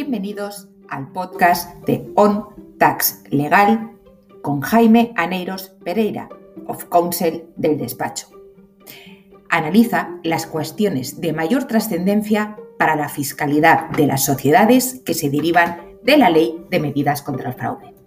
Bienvenidos al podcast de On Tax Legal con Jaime Aneiros Pereira, of Counsel del despacho. Analiza las cuestiones de mayor trascendencia para la fiscalidad de las sociedades que se derivan de la Ley de Medidas contra el Fraude.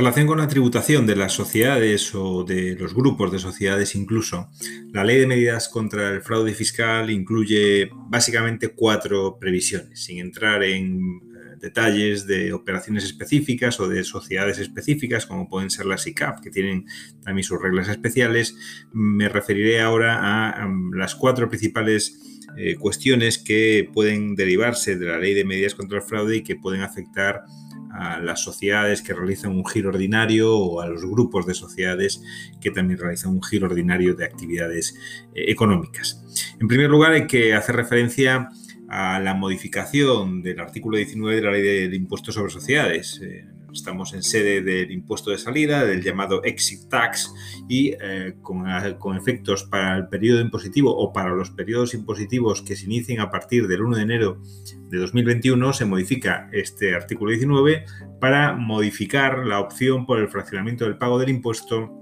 Relación con la tributación de las sociedades o de los grupos de sociedades incluso, la ley de medidas contra el fraude fiscal incluye básicamente cuatro previsiones, sin entrar en eh, detalles de operaciones específicas o de sociedades específicas, como pueden ser las ICAP, que tienen también sus reglas especiales. Me referiré ahora a, las cuatro principales eh, cuestiones que pueden derivarse de la ley de medidas contra el fraude y que pueden afectar a las sociedades que realizan un giro ordinario o a los grupos de sociedades que también realizan un giro ordinario de actividades eh, económicas. En primer lugar, hay que hacer referencia a la modificación del artículo 19 de la ley del impuesto sobre sociedades. Eh, Estamos en sede del impuesto de salida, del llamado exit tax, y eh, con, con, efectos para el periodo impositivo o para los periodos impositivos que se inicien a partir del 1 de enero de 2021, se modifica este artículo 19 para modificar la opción por el fraccionamiento del pago del impuesto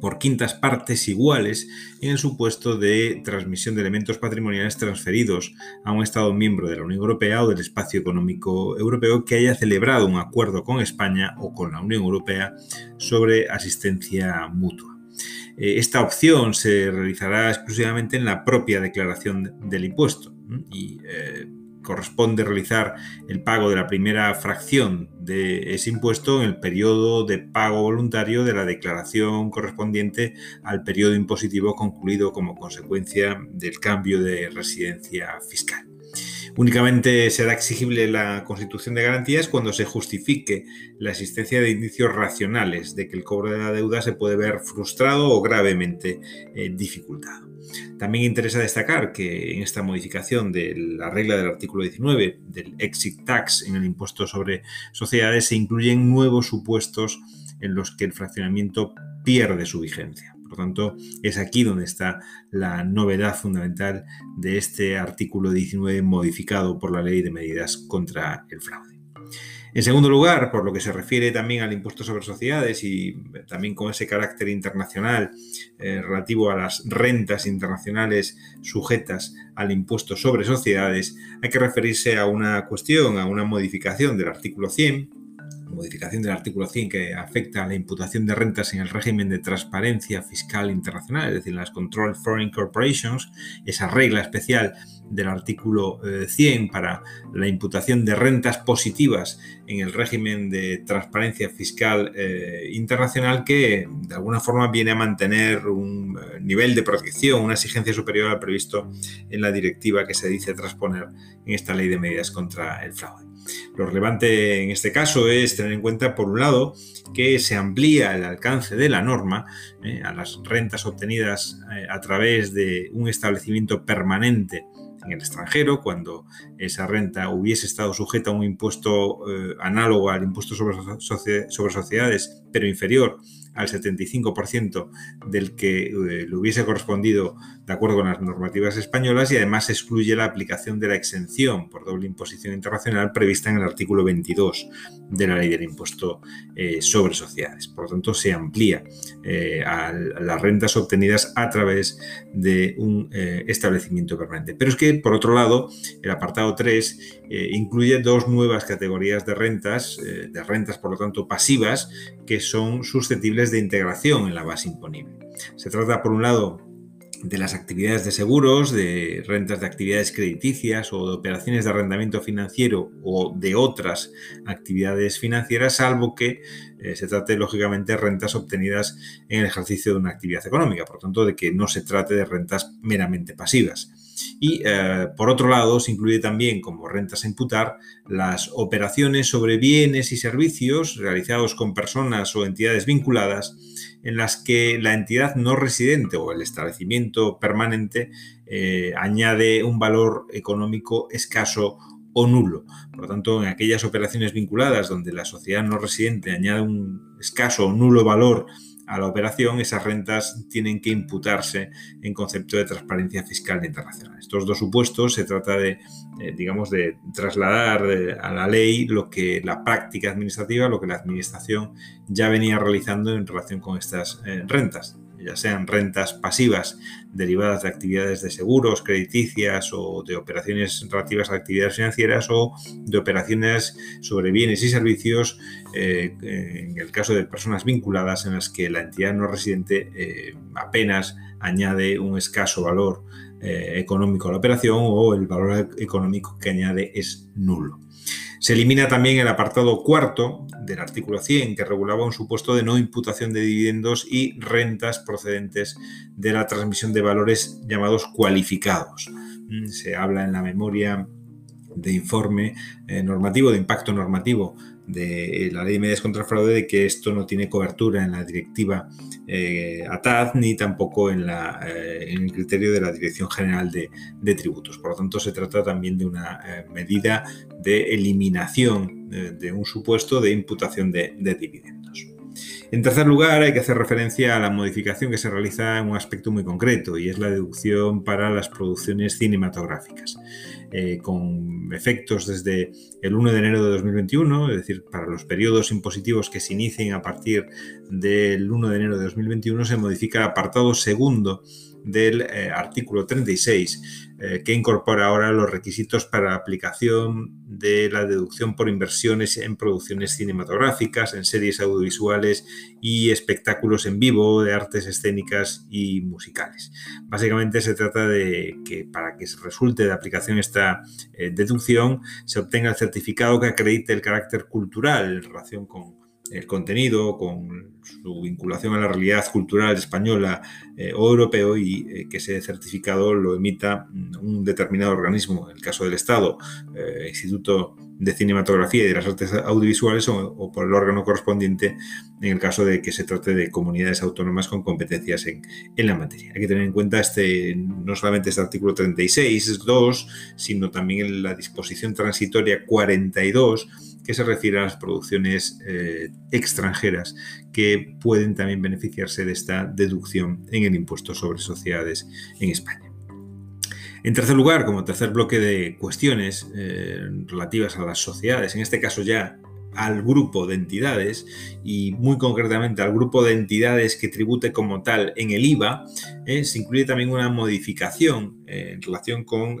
por quintas partes iguales en el supuesto de transmisión de elementos patrimoniales transferidos a un Estado miembro de la Unión Europea o del Espacio Económico Europeo que haya celebrado un acuerdo con España o con la Unión Europea sobre asistencia mutua. Eh, esta opción se realizará exclusivamente en la propia declaración del impuesto corresponde realizar el pago de la primera fracción de ese impuesto en el periodo de pago voluntario de la declaración correspondiente al periodo impositivo concluido como consecuencia del cambio de residencia fiscal. Únicamente será exigible la constitución de garantías cuando se justifique la existencia de indicios racionales de que el cobro de la deuda se puede ver frustrado o gravemente eh, dificultado. También interesa destacar que en esta modificación de la regla del artículo 19 del exit tax en el impuesto sobre sociedades se incluyen nuevos supuestos en los que el fraccionamiento pierde su vigencia. Por lo tanto, es aquí donde está la novedad fundamental de este artículo 19 modificado por la Ley de Medidas contra el Fraude. En segundo lugar, por lo que se refiere también al impuesto sobre sociedades y también con ese carácter internacional eh, relativo a las rentas internacionales sujetas al impuesto sobre sociedades, hay que referirse a una cuestión, a una modificación del artículo 100 modificación del artículo 100 que afecta a la imputación de rentas en el régimen de transparencia fiscal internacional, es decir, las Control Foreign Corporations, esa regla especial del artículo 100 eh, para la imputación de rentas positivas en el régimen de transparencia fiscal eh, internacional que de alguna forma viene a mantener un eh, nivel de protección, una exigencia superior al previsto en la directiva que se dice transponer en esta ley de medidas contra el fraude. Lo relevante en este caso es tener en cuenta, por un lado, que se amplía el alcance de la norma eh, a las rentas obtenidas eh, a través de un establecimiento permanente en el extranjero, cuando esa renta hubiese estado sujeta a un impuesto eh, análogo al impuesto sobre, sobre sociedades, pero inferior al 75% del que eh, le hubiese correspondido de acuerdo con las normativas españolas y además excluye la aplicación de la exención por doble imposición internacional prevista en el artículo 22 de la ley del impuesto eh, sobre sociedades. Por lo tanto, se amplía eh, a las rentas obtenidas a través de un establecimiento permanente. Pero es que, por otro lado, el apartado 3 incluye dos nuevas categorías de rentas, de rentas, por lo tanto, pasivas, que son susceptibles de integración en la base imponible. Se trata, por un lado, de las actividades de seguros, de rentas de actividades crediticias o de operaciones de arrendamiento financiero o de otras actividades financieras, salvo que eh, se trate lógicamente de rentas obtenidas en el ejercicio de una actividad económica, por tanto de que no se trate de rentas meramente pasivas. Y eh, por otro lado, se incluye también como rentas a imputar las operaciones sobre bienes y servicios realizados con personas o entidades vinculadas en las que la entidad no residente o el establecimiento permanente eh, añade un valor económico escaso o nulo. Por lo tanto, en aquellas operaciones vinculadas donde la sociedad no residente añade un escaso o nulo valor a la operación, esas rentas tienen que imputarse en concepto de transparencia fiscal internacional. Estos dos supuestos se trata de, eh, digamos, de trasladar eh, a la ley lo que la práctica administrativa, lo que la administración ya venía realizando en relación con estas eh, rentas ya sean rentas pasivas derivadas de actividades de seguros, crediticias o de operaciones relativas a actividades financieras o de operaciones sobre bienes y servicios eh, en el caso de personas vinculadas en las que la entidad no residente eh, apenas añade un escaso valor eh, económico a la operación o el valor económico que añade es nulo. Se elimina también el apartado cuarto del artículo 100 que regulaba un supuesto de no imputación de dividendos y rentas procedentes de la transmisión de valores llamados cualificados. Mm, se habla en la memoria de informe eh, normativo, de impacto normativo de la ley de medidas contra el fraude de que esto no tiene cobertura en la directiva eh, ATAD ni tampoco en, la, eh, en, el criterio de la Dirección General de, Tributos. Por lo tanto, se trata también de una eh, medida de eliminación de un supuesto de imputación de dividendos. En tercer lugar, hay que hacer referencia a la modificación que se realiza en un aspecto muy concreto y es la deducción para las producciones cinematográficas. Eh, con efectos desde el 1 de enero de 2021, es decir, para los periodos impositivos que se inicien a partir del 1 de enero de 2021, se modifica el apartado segundo del eh, artículo 36, eh, que incorpora ahora los requisitos para la aplicación de la deducción por inversiones en producciones cinematográficas, en series audiovisuales y espectáculos en vivo de artes escénicas y musicales. Básicamente se trata de que para que resulte de aplicación esta eh, deducción se obtenga el certificado que acredite el carácter cultural en relación con el contenido, con su vinculación a la realidad cultural española eh, o europeo y eh, que ese certificado lo emita un determinado organismo, en el caso del Estado, eh, Instituto de Cinematografía y de las Artes Audiovisuales o, por el órgano correspondiente en el caso de que se trate de comunidades autónomas con competencias en, en la materia. Hay que tener en cuenta este, no solamente este artículo 36.2, sino también la disposición transitoria 42 se refiere a las producciones eh, extranjeras que pueden también beneficiarse de esta deducción en el impuesto sobre sociedades en España. En tercer lugar, como tercer bloque de cuestiones eh, relativas a las sociedades, en este caso ya al grupo de entidades y muy concretamente al grupo de entidades que tribute como tal en el IVA, eh, se incluye también una modificación eh, en relación con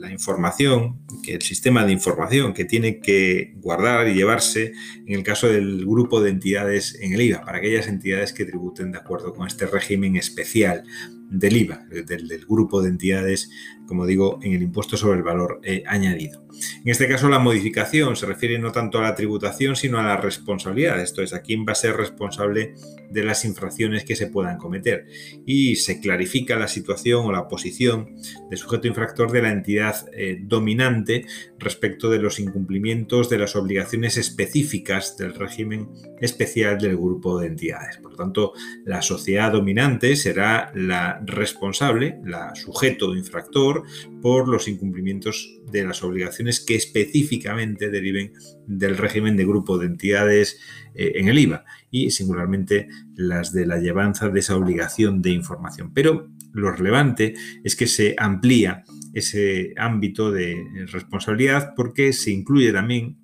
la información, que el sistema de información que tiene que guardar y llevarse en el caso del grupo de entidades en el IVA, para aquellas entidades que tributen de acuerdo con este régimen especial del IVA, del, grupo de entidades, como digo, en el impuesto sobre el valor eh, añadido. En este caso, la modificación se refiere no tanto a la tributación, sino a la responsabilidad. Esto es, a quién va a ser responsable de las infracciones que se puedan cometer. Y se clarifica la situación o la posición de sujeto infractor de la entidad eh, dominante respecto de los incumplimientos de las obligaciones específicas del régimen especial del grupo de entidades. Por lo tanto, la sociedad dominante será la responsable, la sujeto infractor, por los incumplimientos de las obligaciones que específicamente deriven del régimen de grupo de entidades eh, en el IVA y singularmente las de la llevanza de esa obligación de información. Pero lo relevante es que se amplía ese ámbito de responsabilidad porque se incluye también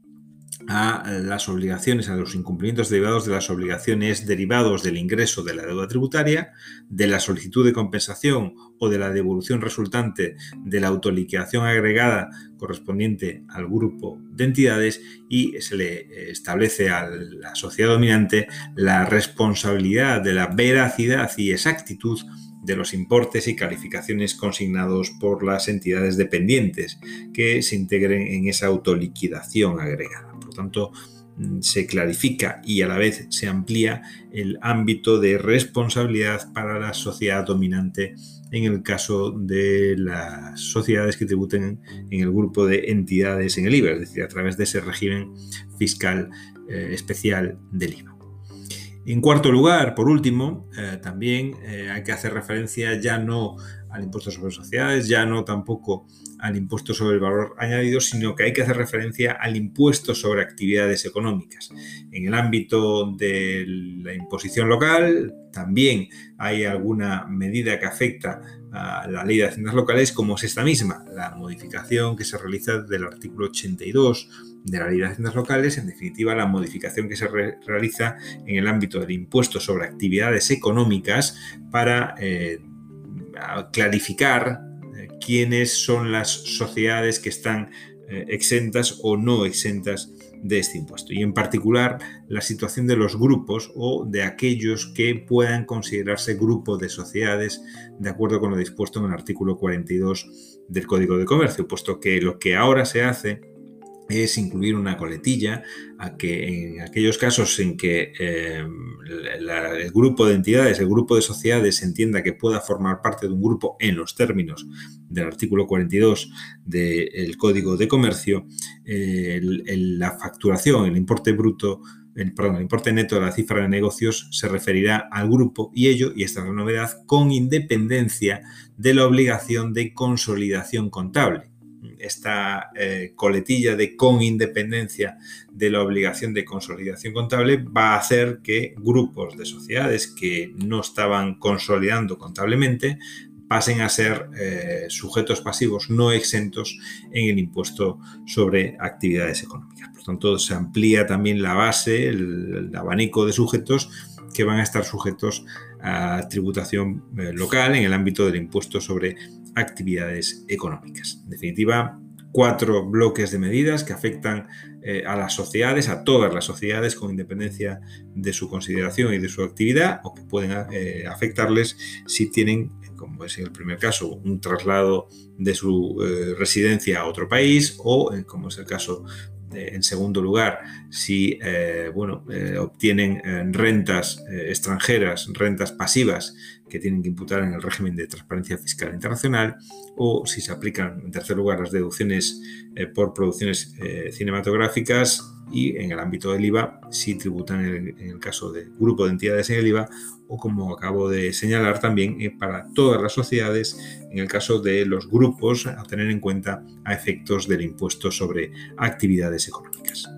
a las obligaciones, a los incumplimientos derivados de las obligaciones derivados del ingreso de la deuda tributaria, de la solicitud de compensación o de la devolución resultante de la autoliquidación agregada correspondiente al grupo de entidades y se le establece a la sociedad dominante la responsabilidad de la veracidad y exactitud de los importes y calificaciones consignados por las entidades dependientes que se integren en esa autoliquidación agregada. Tanto, mm, se clarifica y a la vez se amplía el ámbito de responsabilidad para la sociedad dominante en el caso de las sociedades que tributen en el grupo de entidades en el IVA, es decir, a través de ese régimen fiscal eh, especial del IVA. En cuarto lugar, por último, eh, también eh, hay que hacer referencia ya no al impuesto sobre sociedades, ya no tampoco al impuesto sobre el valor añadido, sino que hay que hacer referencia al impuesto sobre actividades económicas. En el ámbito de la imposición local también hay alguna medida que afecta a la ley de haciendas locales como es esta misma, la modificación que se realiza del artículo 82 de la ley de haciendas locales, en definitiva la modificación que se realiza en el ámbito del impuesto sobre actividades económicas para eh, clarificar eh, quiénes son las sociedades que están eh, exentas o no exentas de este impuesto. Y en particular la situación de los grupos o de aquellos que puedan considerarse grupos de sociedades de acuerdo con lo dispuesto en el artículo 42 del Código de Comercio, puesto que lo que ahora se hace es incluir una coletilla a que en aquellos casos en que eh, el grupo de entidades, el grupo de sociedades entienda que pueda formar parte de un grupo en los términos del artículo 42 del Código de Comercio, la facturación, el importe bruto, el, perdón, el importe neto de la cifra de negocios se referirá al grupo y ello, y esta es la novedad, con independencia de la obligación de consolidación contable esta eh, coletilla de con independencia de la obligación de consolidación contable va a hacer que grupos de sociedades que no estaban consolidando contablemente pasen a ser eh, sujetos pasivos no exentos en el impuesto sobre actividades económicas. Por tanto, se amplía también la base, el, abanico de sujetos que van a estar sujetos a tributación eh, local en el ámbito del impuesto sobre actividades económicas. En definitiva, cuatro bloques de medidas que afectan eh, a las sociedades, a todas las sociedades, con independencia de su consideración y de su actividad, o que pueden eh, afectarles si tienen, como es en el primer caso, un traslado de su eh, residencia a otro país, o, como es el caso en segundo lugar, si bueno, obtienen rentas extranjeras, rentas pasivas que tienen que imputar en el régimen de transparencia fiscal internacional o si se aplican en tercer lugar las deducciones eh, por producciones eh, cinematográficas y en el ámbito del IVA si tributan en el, caso de grupo de entidades en el IVA o como acabo de señalar también eh, para todas las sociedades en el caso de los grupos a tener en cuenta a efectos del impuesto sobre actividades económicas.